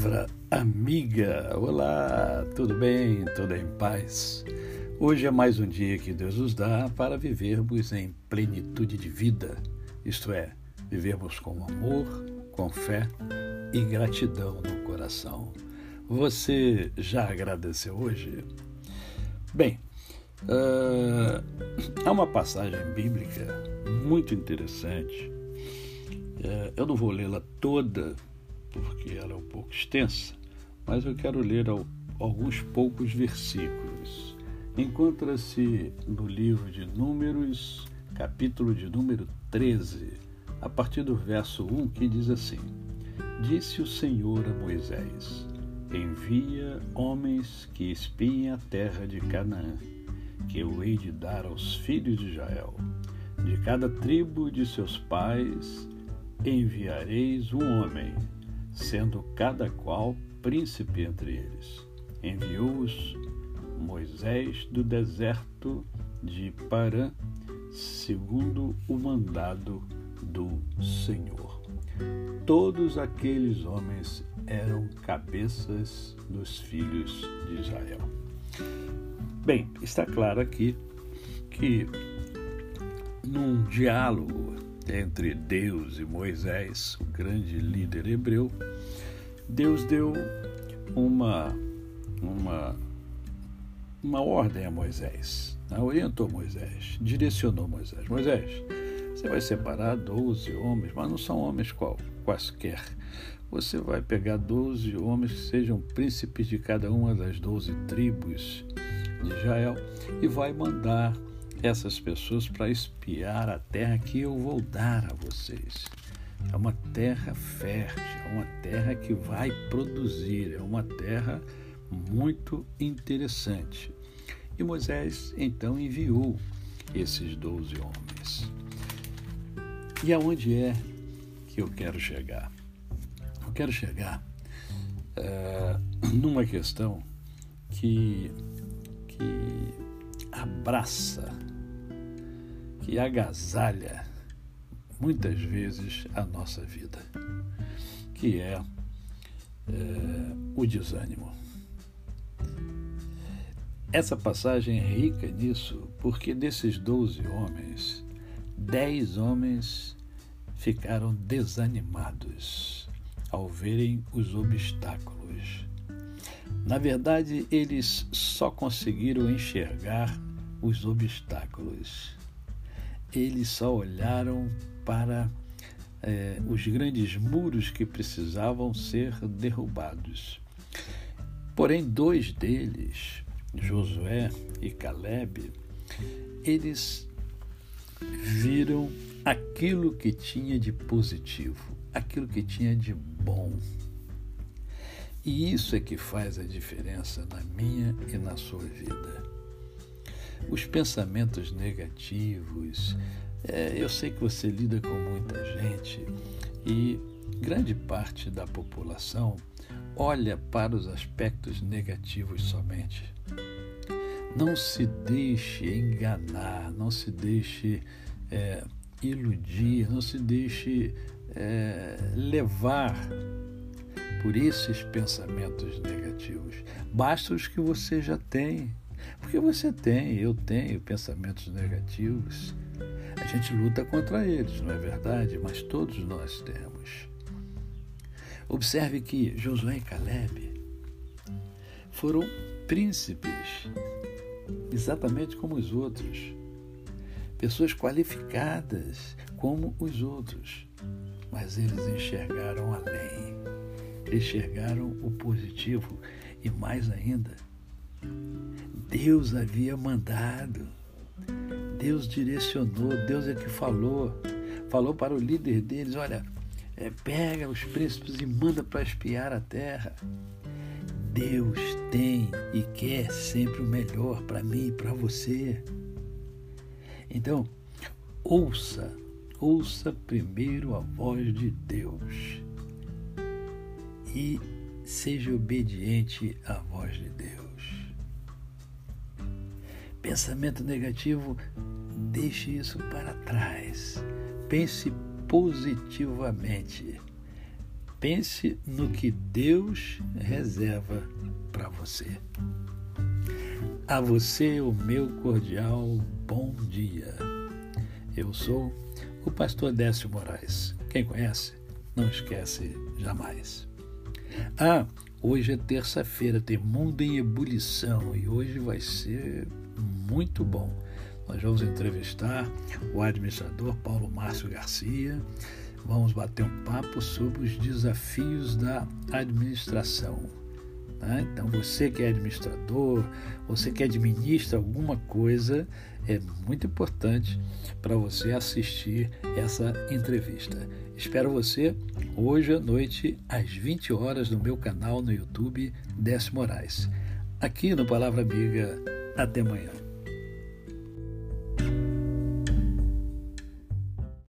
Palavra amiga, olá, tudo bem? Tudo em paz? Hoje é mais um dia que Deus nos dá para vivermos em plenitude de vida, isto é, vivermos com amor, com fé e gratidão no coração. Você já agradeceu hoje? Bem, uh, há uma passagem bíblica muito interessante. Uh, eu não vou lê-la toda porque ela é um pouco extensa, mas eu quero ler alguns poucos versículos. Encontra-se no livro de Números, capítulo de número 13, a partir do verso 1, que diz assim: Disse o Senhor a Moisés: Envia homens que espiem a terra de Canaã, que eu hei de dar aos filhos de Israel. De cada tribo de seus pais enviareis um homem sendo cada qual príncipe entre eles. Enviou-os Moisés do deserto de Parã, segundo o mandado do Senhor. Todos aqueles homens eram cabeças dos filhos de Israel. Bem, está claro aqui que num diálogo entre Deus e Moisés, o grande líder hebreu, Deus deu uma, uma, uma ordem a Moisés, né? orientou Moisés, direcionou Moisés. Moisés, você vai separar 12 homens, mas não são homens qual, quaisquer. Você vai pegar 12 homens que sejam príncipes de cada uma das 12 tribos de Israel e vai mandar essas pessoas para espiar a terra que eu vou dar a vocês. É uma terra fértil, é uma terra que vai produzir, é uma terra muito interessante. E Moisés então enviou esses doze homens. E aonde é que eu quero chegar? Eu quero chegar é, numa questão que, que abraça que agasalha muitas vezes a nossa vida, que é, é o desânimo. Essa passagem é rica nisso, porque desses doze homens, dez homens ficaram desanimados ao verem os obstáculos. Na verdade, eles só conseguiram enxergar os obstáculos eles só olharam para é, os grandes muros que precisavam ser derrubados. Porém, dois deles, Josué e Caleb, eles viram aquilo que tinha de positivo, aquilo que tinha de bom. E isso é que faz a diferença na minha e na sua vida os pensamentos negativos. É, eu sei que você lida com muita gente e grande parte da população olha para os aspectos negativos somente. Não se deixe enganar, não se deixe é, iludir, não se deixe é, levar por esses pensamentos negativos. Basta os que você já tem. Porque você tem, eu tenho pensamentos negativos. A gente luta contra eles, não é verdade? Mas todos nós temos. Observe que Josué e Caleb foram príncipes, exatamente como os outros. Pessoas qualificadas como os outros. Mas eles enxergaram além. Enxergaram o positivo e mais ainda, Deus havia mandado, Deus direcionou, Deus é que falou, falou para o líder deles: olha, é, pega os príncipes e manda para espiar a terra. Deus tem e quer sempre o melhor para mim e para você. Então, ouça, ouça primeiro a voz de Deus e seja obediente à voz de Deus. Pensamento negativo, deixe isso para trás. Pense positivamente. pense no que Deus reserva para você. A você o meu cordial bom dia. Eu sou o pastor Décio Moraes. Quem conhece, não esquece jamais. Ah, hoje é terça-feira, tem mundo em ebulição e hoje vai ser muito bom. Nós vamos entrevistar o administrador Paulo Márcio Garcia. Vamos bater um papo sobre os desafios da administração. Né? Então, você que é administrador, você que administra alguma coisa, é muito importante para você assistir essa entrevista. Espero você hoje à noite, às 20 horas, no meu canal no YouTube, Décio Moraes. Aqui no Palavra Amiga. Até amanhã.